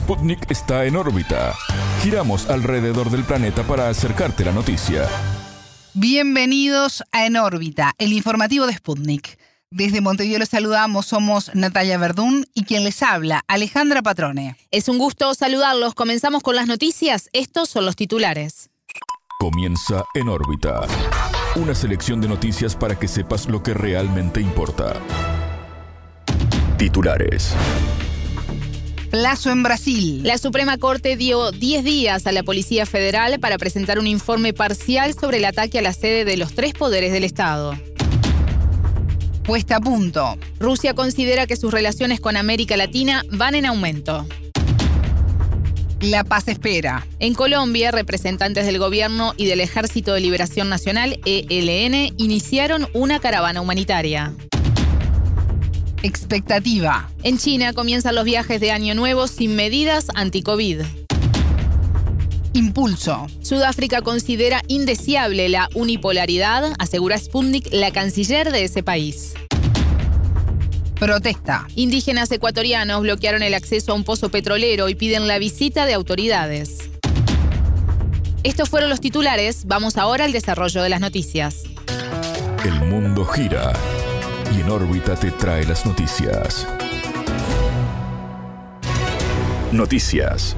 Sputnik está en órbita. Giramos alrededor del planeta para acercarte la noticia. Bienvenidos a En órbita, el informativo de Sputnik. Desde Montevideo los saludamos, somos Natalia Verdún y quien les habla, Alejandra Patrone. Es un gusto saludarlos. Comenzamos con las noticias. Estos son los titulares. Comienza En órbita. Una selección de noticias para que sepas lo que realmente importa. Titulares. Plazo en Brasil. La Suprema Corte dio 10 días a la Policía Federal para presentar un informe parcial sobre el ataque a la sede de los tres poderes del Estado. Puesta a punto. Rusia considera que sus relaciones con América Latina van en aumento. La paz espera. En Colombia, representantes del gobierno y del Ejército de Liberación Nacional, ELN, iniciaron una caravana humanitaria. Expectativa. En China comienzan los viajes de Año Nuevo sin medidas anti-COVID. Impulso. Sudáfrica considera indeseable la unipolaridad, asegura Sputnik, la canciller de ese país. Protesta. Indígenas ecuatorianos bloquearon el acceso a un pozo petrolero y piden la visita de autoridades. Estos fueron los titulares, vamos ahora al desarrollo de las noticias. El mundo gira y en órbita te trae las noticias. Noticias.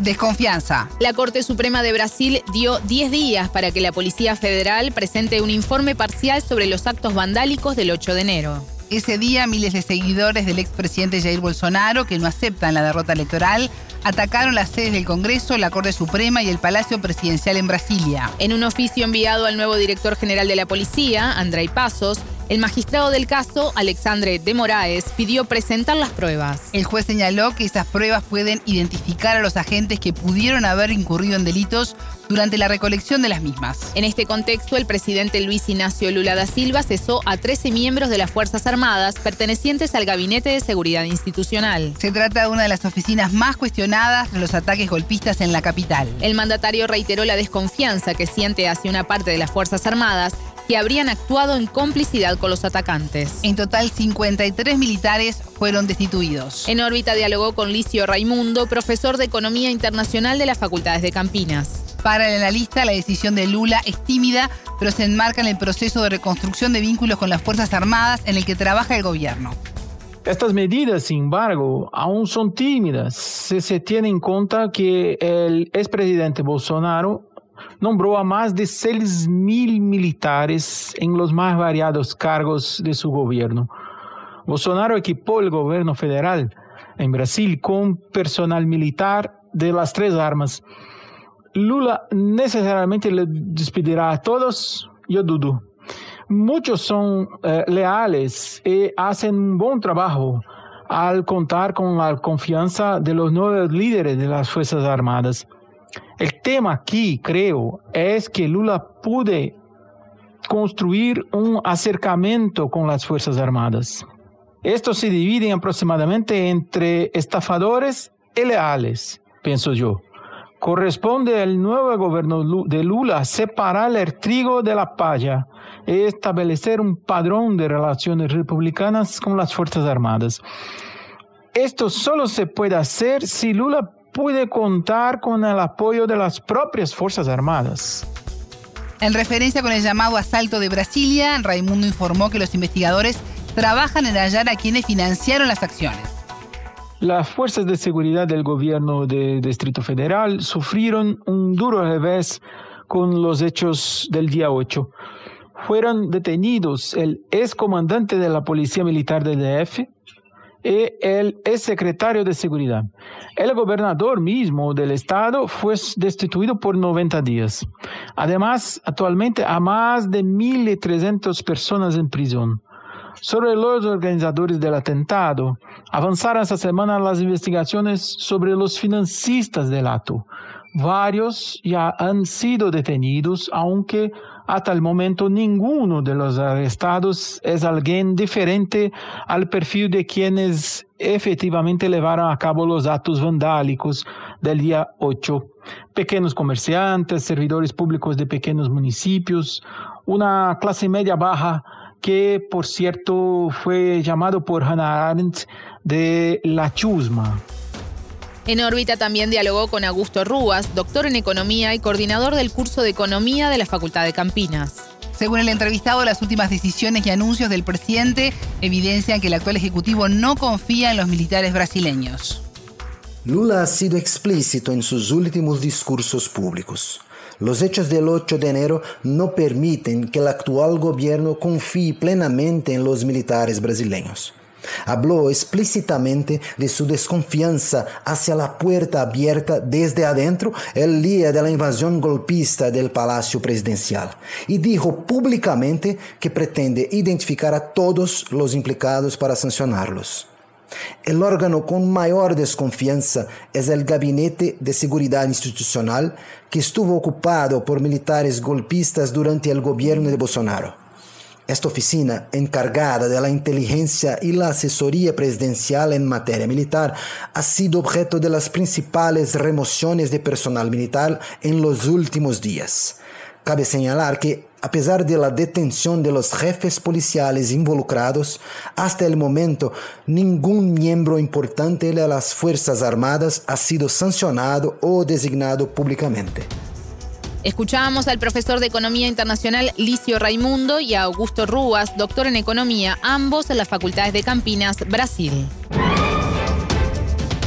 Desconfianza. La Corte Suprema de Brasil dio 10 días para que la Policía Federal presente un informe parcial sobre los actos vandálicos del 8 de enero. Ese día, miles de seguidores del expresidente Jair Bolsonaro, que no aceptan la derrota electoral, atacaron las sedes del Congreso, la Corte Suprema y el Palacio Presidencial en Brasilia. En un oficio enviado al nuevo director general de la policía, Andrei Pasos, el magistrado del caso, Alexandre de Moraes, pidió presentar las pruebas. El juez señaló que esas pruebas pueden identificar a los agentes que pudieron haber incurrido en delitos durante la recolección de las mismas. En este contexto, el presidente Luis Ignacio Lula da Silva cesó a 13 miembros de las Fuerzas Armadas pertenecientes al Gabinete de Seguridad Institucional. Se trata de una de las oficinas más cuestionadas de los ataques golpistas en la capital. El mandatario reiteró la desconfianza que siente hacia una parte de las Fuerzas Armadas que habrían actuado en complicidad con los atacantes. En total, 53 militares fueron destituidos. En órbita dialogó con Licio Raimundo, profesor de Economía Internacional de las Facultades de Campinas. Para el analista, la decisión de Lula es tímida, pero se enmarca en el proceso de reconstrucción de vínculos con las Fuerzas Armadas en el que trabaja el gobierno. Estas medidas, sin embargo, aún son tímidas si se tiene en cuenta que el expresidente Bolsonaro nombró a más de 6 mil militares en los más variados cargos de su gobierno. Bolsonaro equipó el gobierno federal en Brasil con personal militar de las tres armas. Lula necesariamente le despedirá a todos, yo dudo. Muchos son eh, leales y hacen un buen trabajo al contar con la confianza de los nuevos líderes de las Fuerzas Armadas. El tema aquí, creo, es que Lula pude construir un acercamiento con las Fuerzas Armadas. Estos se dividen aproximadamente entre estafadores y leales, pienso yo. Corresponde al nuevo gobierno de Lula separar el trigo de la palla y establecer un padrón de relaciones republicanas con las Fuerzas Armadas. Esto solo se puede hacer si Lula puede contar con el apoyo de las propias Fuerzas Armadas. En referencia con el llamado asalto de Brasilia, Raimundo informó que los investigadores trabajan en hallar a quienes financiaron las acciones. Las fuerzas de seguridad del gobierno del Distrito Federal sufrieron un duro revés con los hechos del día 8. Fueron detenidos el ex comandante de la Policía Militar del DF, y el secretario de Seguridad. El gobernador mismo del estado fue destituido por 90 días. Además, actualmente hay más de 1.300 personas en prisión. Sobre los organizadores del atentado, avanzaron esta semana las investigaciones sobre los financistas del acto. Varios ya han sido detenidos, aunque hasta el momento ninguno de los arrestados es alguien diferente al perfil de quienes efectivamente llevaron a cabo los actos vandálicos del día 8. Pequeños comerciantes, servidores públicos de pequeños municipios, una clase media baja que por cierto fue llamado por Hannah Arendt de la chusma. En órbita también dialogó con Augusto Rúas, doctor en economía y coordinador del curso de economía de la Facultad de Campinas. Según el entrevistado, las últimas decisiones y anuncios del presidente evidencian que el actual ejecutivo no confía en los militares brasileños. Lula ha sido explícito en sus últimos discursos públicos. Los hechos del 8 de enero no permiten que el actual gobierno confíe plenamente en los militares brasileños. Habló explícitamente de su desconfianza hacia la puerta abierta desde adentro el día de la invasión golpista del Palacio Presidencial y dijo públicamente que pretende identificar a todos los implicados para sancionarlos. El órgano con mayor desconfianza es el Gabinete de Seguridad Institucional que estuvo ocupado por militares golpistas durante el gobierno de Bolsonaro. Esta oficina, encargada de la inteligencia y la asesoría presidencial en materia militar, ha sido objeto de las principales remociones de personal militar en los últimos días. Cabe señalar que, a pesar de la detención de los jefes policiales involucrados, hasta el momento ningún miembro importante de las Fuerzas Armadas ha sido sancionado o designado públicamente. Escuchábamos al profesor de Economía Internacional Licio Raimundo y a Augusto Rúas, doctor en Economía, ambos en las facultades de Campinas, Brasil.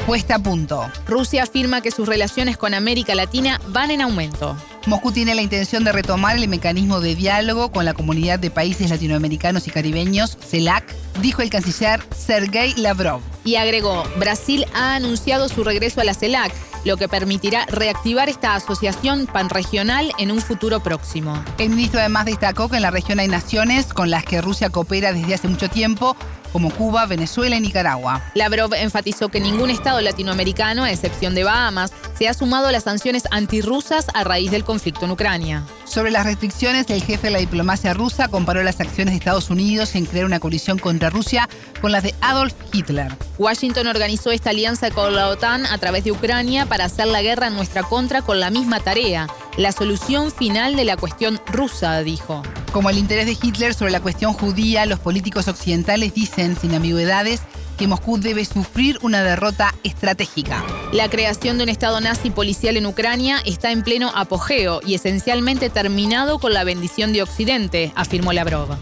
Puesta a punto. Rusia afirma que sus relaciones con América Latina van en aumento. Moscú tiene la intención de retomar el mecanismo de diálogo con la comunidad de países latinoamericanos y caribeños, CELAC, dijo el canciller Sergei Lavrov. Y agregó, Brasil ha anunciado su regreso a la CELAC, lo que permitirá reactivar esta asociación panregional en un futuro próximo. El ministro además destacó que en la región hay naciones con las que Rusia coopera desde hace mucho tiempo, como Cuba, Venezuela y Nicaragua. Lavrov enfatizó que ningún Estado latinoamericano, a excepción de Bahamas, se ha sumado a las sanciones antirrusas a raíz del conflicto en Ucrania. Sobre las restricciones, el jefe de la diplomacia rusa comparó las acciones de Estados Unidos en crear una coalición contra Rusia con las de Adolf Hitler. Washington organizó esta alianza con la OTAN a través de Ucrania para hacer la guerra en nuestra contra con la misma tarea, la solución final de la cuestión rusa, dijo. Como el interés de Hitler sobre la cuestión judía, los políticos occidentales dicen, sin ambigüedades, que Moscú debe sufrir una derrota estratégica. La creación de un Estado nazi policial en Ucrania está en pleno apogeo y esencialmente terminado con la bendición de Occidente, afirmó Lavrov.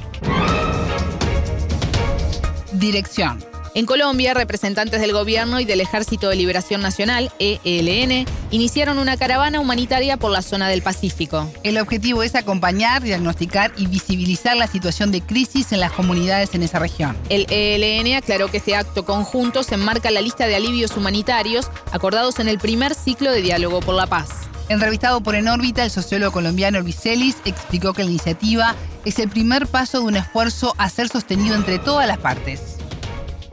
Dirección. En Colombia, representantes del gobierno y del Ejército de Liberación Nacional, ELN, iniciaron una caravana humanitaria por la zona del Pacífico. El objetivo es acompañar, diagnosticar y visibilizar la situación de crisis en las comunidades en esa región. El ELN aclaró que este acto conjunto se enmarca en la lista de alivios humanitarios acordados en el primer ciclo de diálogo por la paz. Entrevistado por En órbita, el sociólogo colombiano Elvis explicó que la iniciativa es el primer paso de un esfuerzo a ser sostenido entre todas las partes.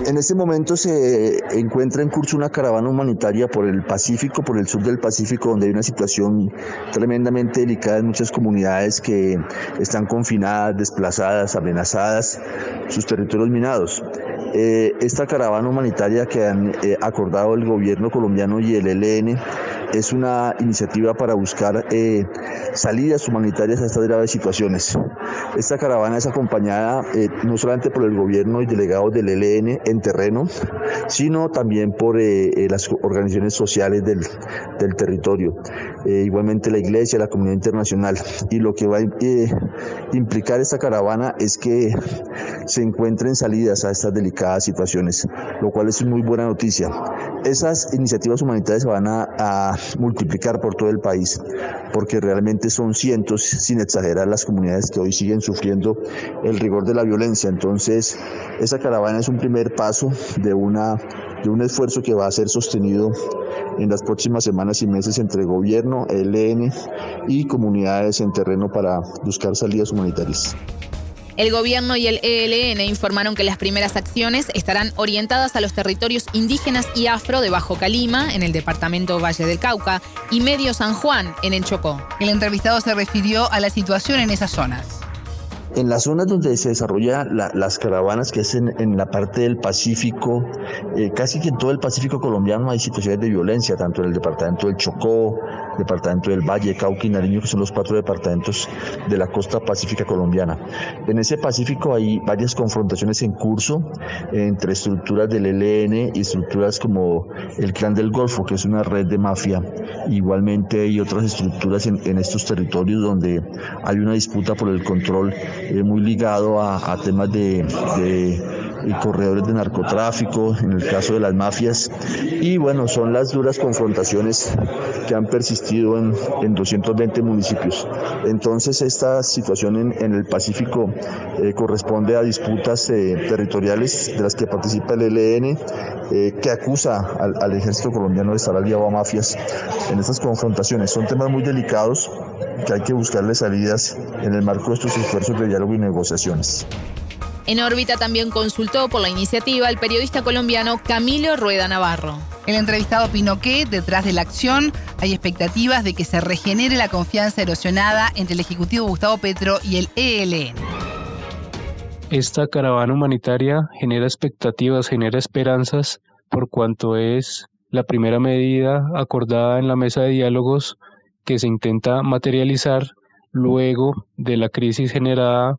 En este momento se encuentra en curso una caravana humanitaria por el Pacífico, por el sur del Pacífico, donde hay una situación tremendamente delicada en muchas comunidades que están confinadas, desplazadas, amenazadas, sus territorios minados. Eh, esta caravana humanitaria que han eh, acordado el gobierno colombiano y el ELN es una iniciativa para buscar eh, salidas humanitarias a estas graves situaciones. Esta caravana es acompañada eh, no solamente por el gobierno y delegados del ELN en terreno, sino también por eh, las organizaciones sociales del, del territorio, igualmente la iglesia, la comunidad internacional. Y lo que va a implicar esta caravana es que se encuentren salidas a estas delicadas situaciones, lo cual es muy buena noticia. Esas iniciativas humanitarias van a multiplicar por todo el país, porque realmente son cientos, sin exagerar, las comunidades que hoy siguen sufriendo el rigor de la violencia. Entonces, esa caravana es un primer paso de, una, de un esfuerzo que va a ser sostenido en las próximas semanas y meses entre gobierno, ELN y comunidades en terreno para buscar salidas humanitarias. El gobierno y el ELN informaron que las primeras acciones estarán orientadas a los territorios indígenas y afro de Bajo Calima, en el departamento Valle del Cauca, y Medio San Juan, en el Chocó. El entrevistado se refirió a la situación en esas zonas. En las zonas donde se desarrollan las caravanas, que es en, la parte del Pacífico, eh, casi que en todo el Pacífico colombiano hay situaciones de violencia, tanto en el departamento del Chocó, departamento del Valle, Cauca y Nariño, que son los cuatro departamentos de la costa pacífica colombiana. En ese Pacífico hay varias confrontaciones en curso entre estructuras del ELN y estructuras como el Clan del Golfo, que es una red de mafia. Igualmente hay otras estructuras en, estos territorios donde hay una disputa por el control eh, muy ligado a, temas de corredores de narcotráfico, en el caso de las mafias. Y bueno, son las duras confrontaciones que han persistido en, en 220 municipios. Entonces, esta situación en, en el Pacífico eh, corresponde a disputas eh, territoriales de las que participa el ELN, eh, que acusa al, al ejército colombiano de estar aliado a mafias en estas confrontaciones. Son temas muy delicados que hay que buscarle salidas en el marco de estos esfuerzos de diálogo y negociaciones. En órbita también consultó por la iniciativa el periodista colombiano Camilo Rueda Navarro. El entrevistado opinó que, detrás de la acción, hay expectativas de que se regenere la confianza erosionada entre el Ejecutivo Gustavo Petro y el ELN. Esta caravana humanitaria genera expectativas, genera esperanzas, por cuanto es la primera medida acordada en la mesa de diálogos que se intenta materializar luego de la crisis generada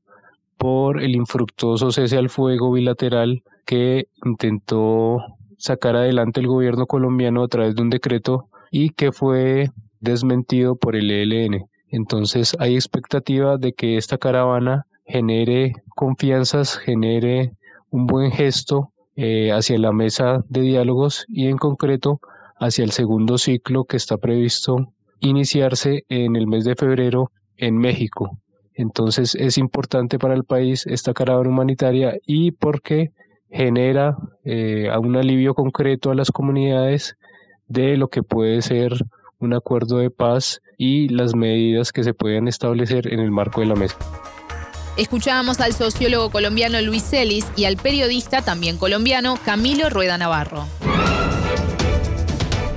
por el infructuoso cese al fuego bilateral que intentó sacar adelante el gobierno colombiano a través de un decreto y que fue desmentido por el ELN. Entonces hay expectativa de que esta caravana genere confianzas, genere un buen gesto eh, hacia la mesa de diálogos y en concreto hacia el segundo ciclo que está previsto iniciarse en el mes de febrero en México. Entonces es importante para el país esta caravana humanitaria y porque genera eh, un alivio concreto a las comunidades de lo que puede ser un acuerdo de paz y las medidas que se puedan establecer en el marco de la mesa. Escuchábamos al sociólogo colombiano Luis Celis y al periodista también colombiano Camilo Rueda Navarro.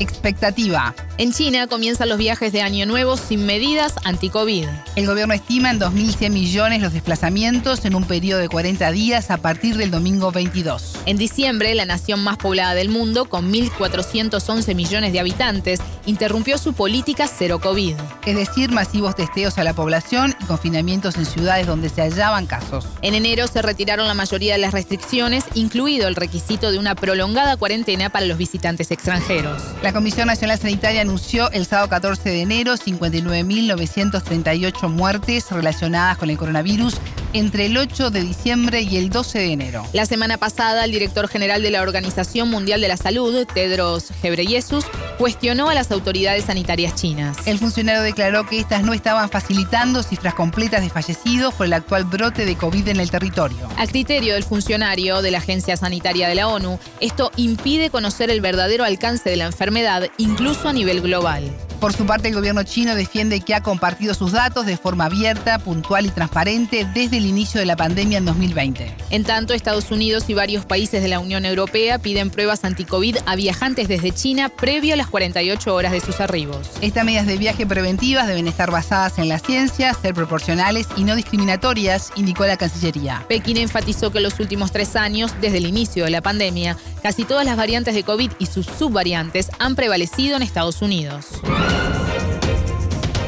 Expectativa. En China comienzan los viajes de Año Nuevo sin medidas anti-COVID. El gobierno estima en 2.100 millones los desplazamientos en un periodo de 40 días a partir del domingo 22. En diciembre, la nación más poblada del mundo, con 1.411 millones de habitantes, interrumpió su política cero COVID. Es decir, masivos testeos a la población y confinamientos en ciudades donde se hallaban casos. En enero se retiraron la mayoría de las restricciones, incluido el requisito de una prolongada cuarentena para los visitantes extranjeros. La Comisión Nacional Sanitaria anunció el sábado 14 de enero 59.938 muertes relacionadas con el coronavirus entre el 8 de diciembre y el 12 de enero. La semana pasada, el director general de la Organización Mundial de la Salud, Tedros Ghebreyesus, cuestionó a las autoridades sanitarias chinas. El funcionario declaró que estas no estaban facilitando cifras completas de fallecidos por el actual brote de COVID en el territorio. A criterio del funcionario de la Agencia Sanitaria de la ONU, esto impide conocer el verdadero alcance de la enfermedad, incluso a nivel global. Por su parte, el gobierno chino defiende que ha compartido sus datos de forma abierta, puntual y transparente desde el inicio de la pandemia en 2020. En tanto, Estados Unidos y varios países de la Unión Europea piden pruebas anti-COVID a viajantes desde China previo a las 48 horas de sus arribos. Estas medidas de viaje preventivas deben estar basadas en la ciencia, ser proporcionales y no discriminatorias, indicó la Cancillería. Pekín enfatizó que en los últimos tres años, desde el inicio de la pandemia, casi todas las variantes de COVID y sus subvariantes han prevalecido en Estados Unidos.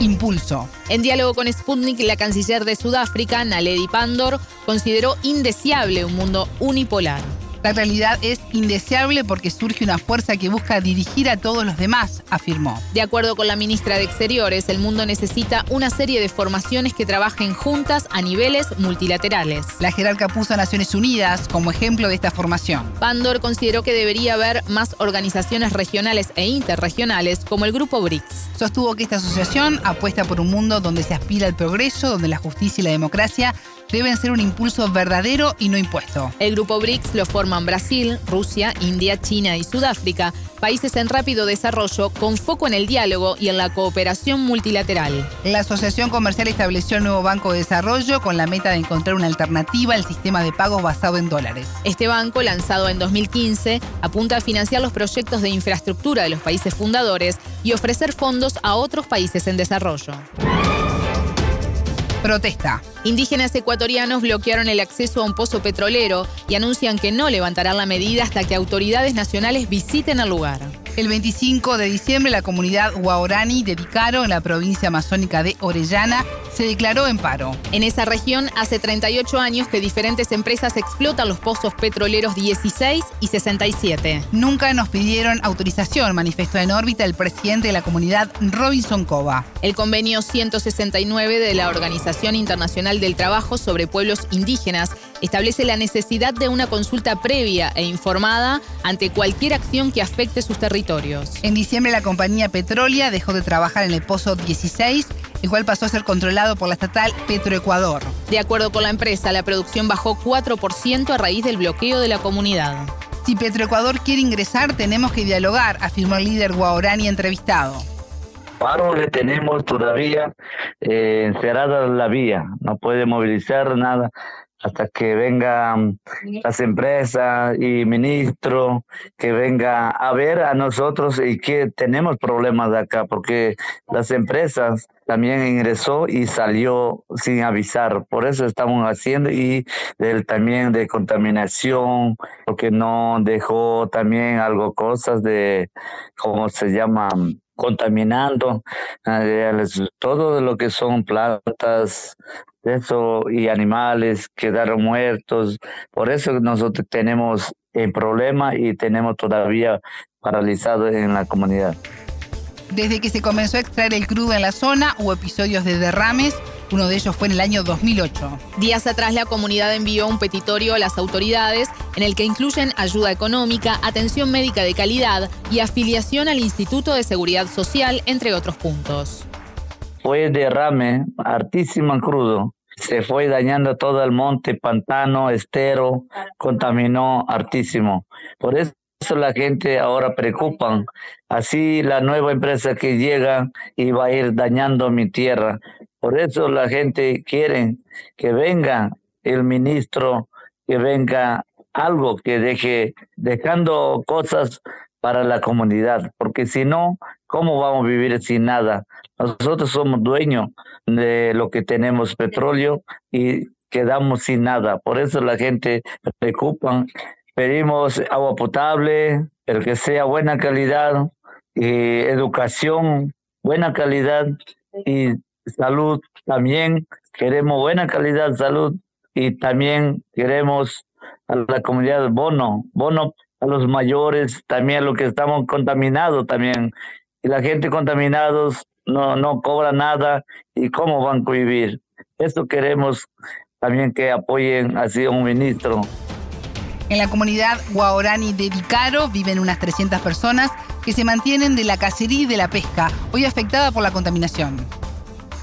Impulso. En diálogo con Sputnik, la canciller de Sudáfrica, Naledi Pandor, consideró indeseable un mundo unipolar. La realidad es indeseable porque surge una fuerza que busca dirigir a todos los demás, afirmó. De acuerdo con la ministra de Exteriores, el mundo necesita una serie de formaciones que trabajen juntas a niveles multilaterales. La jerarca puso a Naciones Unidas como ejemplo de esta formación. Pandor consideró que debería haber más organizaciones regionales e interregionales como el Grupo BRICS. Sostuvo que esta asociación apuesta por un mundo donde se aspira al progreso, donde la justicia y la democracia deben ser un impulso verdadero y no impuesto. El Grupo BRICS lo forman Brasil, Rusia, India, China y Sudáfrica, países en rápido desarrollo con foco en el diálogo y en la cooperación multilateral. La Asociación Comercial estableció un nuevo banco de desarrollo con la meta de encontrar una alternativa al sistema de pagos basado en dólares. Este banco, lanzado en 2015, apunta a financiar los proyectos de infraestructura de los países fundadores y ofrecer fondos a otros países en desarrollo. Protesta. Indígenas ecuatorianos bloquearon el acceso a un pozo petrolero y anuncian que no levantarán la medida hasta que autoridades nacionales visiten el lugar. El 25 de diciembre la comunidad Guaorani de Dicaro, en la provincia amazónica de Orellana, se declaró en paro. En esa región hace 38 años que diferentes empresas explotan los pozos petroleros 16 y 67. Nunca nos pidieron autorización, manifestó en órbita el presidente de la comunidad Robinson Cova. El convenio 169 de la Organización Internacional del Trabajo sobre Pueblos Indígenas establece la necesidad de una consulta previa e informada ante cualquier acción que afecte sus territorios. En diciembre la compañía Petrolia dejó de trabajar en el pozo 16 el cual pasó a ser controlado por la estatal Petroecuador. De acuerdo con la empresa, la producción bajó 4% a raíz del bloqueo de la comunidad. Si Petroecuador quiere ingresar, tenemos que dialogar, afirmó el líder guaorani entrevistado. Paro le tenemos todavía eh, encerrada la vía, no puede movilizar nada hasta que vengan las empresas y ministro, que venga a ver a nosotros y que tenemos problemas de acá, porque las empresas también ingresó y salió sin avisar. Por eso estamos haciendo y del, también de contaminación, porque no dejó también algo, cosas de, ¿cómo se llama? Contaminando todo lo que son plantas, eso y animales quedaron muertos. Por eso nosotros tenemos el problema y tenemos todavía paralizado en la comunidad. Desde que se comenzó a extraer el crudo en la zona, hubo episodios de derrames. Uno de ellos fue en el año 2008. Días atrás la comunidad envió un petitorio a las autoridades en el que incluyen ayuda económica, atención médica de calidad y afiliación al Instituto de Seguridad Social, entre otros puntos fue derrame hartísimo crudo. Se fue dañando todo el monte, pantano, estero, contaminó hartísimo. Por eso la gente ahora preocupan. Así la nueva empresa que llega y va a ir dañando mi tierra. Por eso la gente quiere que venga el ministro, que venga algo que deje, dejando cosas para la comunidad, porque si no, ¿cómo vamos a vivir sin nada? Nosotros somos dueños de lo que tenemos petróleo y quedamos sin nada. Por eso la gente preocupa. Pedimos agua potable, el que sea buena calidad, educación, buena calidad y salud también. Queremos buena calidad, salud y también queremos a la comunidad bono, bono a los mayores, también a los que estamos contaminados también. Y la gente contaminados no, no cobra nada y cómo van a vivir. Esto queremos también que apoyen así a un ministro. En la comunidad Guaorani de Vicaro viven unas 300 personas que se mantienen de la cacería y de la pesca, hoy afectada por la contaminación.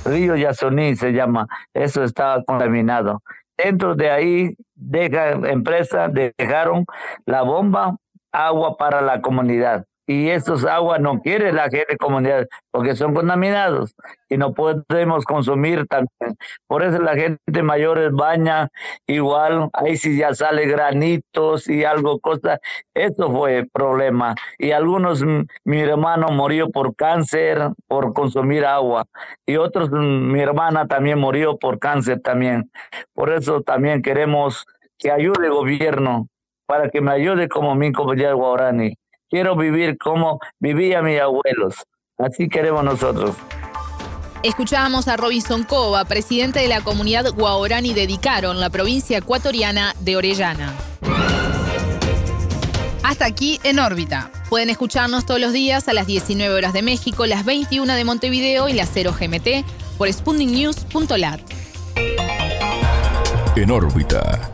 Río Yasoní se llama, eso está contaminado. Dentro de ahí, deja empresa, dejaron la bomba, agua para la comunidad y estos aguas no quiere la gente comunidad porque son contaminados y no podemos consumir también. Por eso la gente mayor baña igual, ahí sí ya sale granitos y algo, cosa. Eso fue el problema. Y algunos, mi hermano murió por cáncer, por consumir agua. Y otros, mi hermana también murió por cáncer también. Por eso también queremos que ayude el gobierno para que me ayude como mi comunidad guarani quiero vivir como vivían mis abuelos. Así queremos nosotros. Escuchábamos a Robinson Cova, presidente de la comunidad Guaorani de Dicaron, la provincia ecuatoriana de Orellana. Hasta aquí en órbita. Pueden escucharnos todos los días a las 19 horas de México, las 21 de Montevideo y las 0 GMT por spundingnews.lat. En órbita.